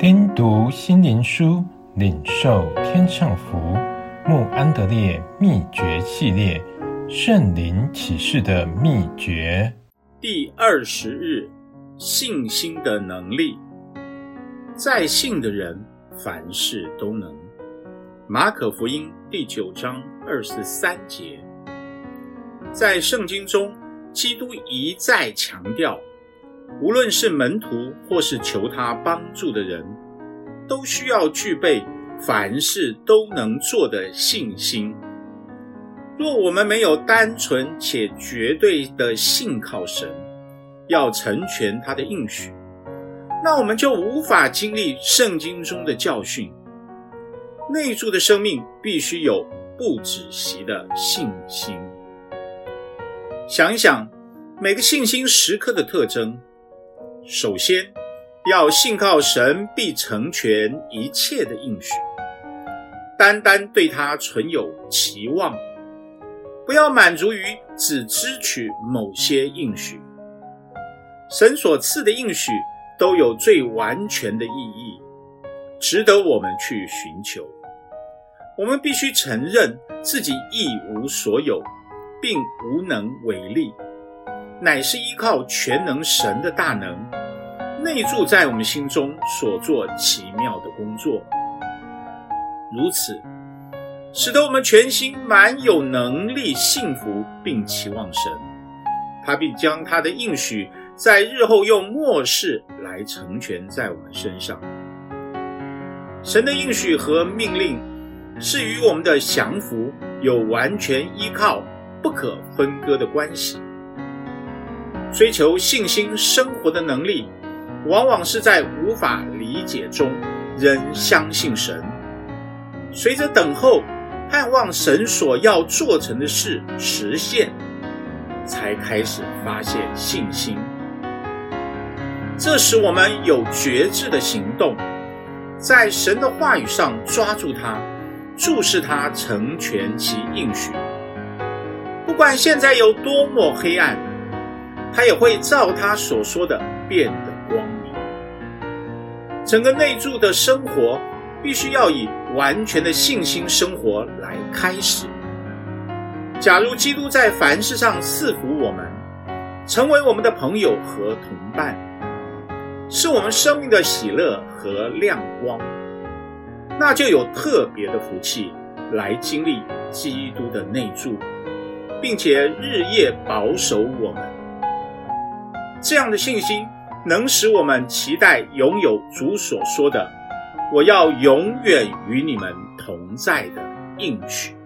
听读心灵书，领受天上福。穆安德烈秘诀系列：圣灵启示的秘诀。第二十日，信心的能力。在信的人，凡事都能。马可福音第九章二十三节。在圣经中，基督一再强调。无论是门徒或是求他帮助的人，都需要具备凡事都能做的信心。若我们没有单纯且绝对的信靠神，要成全他的应许，那我们就无法经历圣经中的教训。内住的生命必须有不止息的信心。想一想每个信心时刻的特征。首先，要信靠神必成全一切的应许，单单对他存有期望，不要满足于只支取某些应许。神所赐的应许都有最完全的意义，值得我们去寻求。我们必须承认自己一无所有，并无能为力。乃是依靠全能神的大能，内住在我们心中所做奇妙的工作，如此，使得我们全心满有能力信服并期望神，他必将他的应许在日后用末世来成全在我们身上。神的应许和命令是与我们的降服有完全依靠、不可分割的关系。追求信心生活的能力，往往是在无法理解中仍相信神。随着等候、盼望神所要做成的事实现，才开始发现信心。这使我们有决志的行动，在神的话语上抓住它，注视它成全其应许。不管现在有多么黑暗。他也会照他所说的变得光明。整个内住的生活必须要以完全的信心生活来开始。假如基督在凡事上赐福我们，成为我们的朋友和同伴，是我们生命的喜乐和亮光，那就有特别的福气来经历基督的内住，并且日夜保守我们。这样的信心能使我们期待拥有主所说的“我要永远与你们同在”的应许。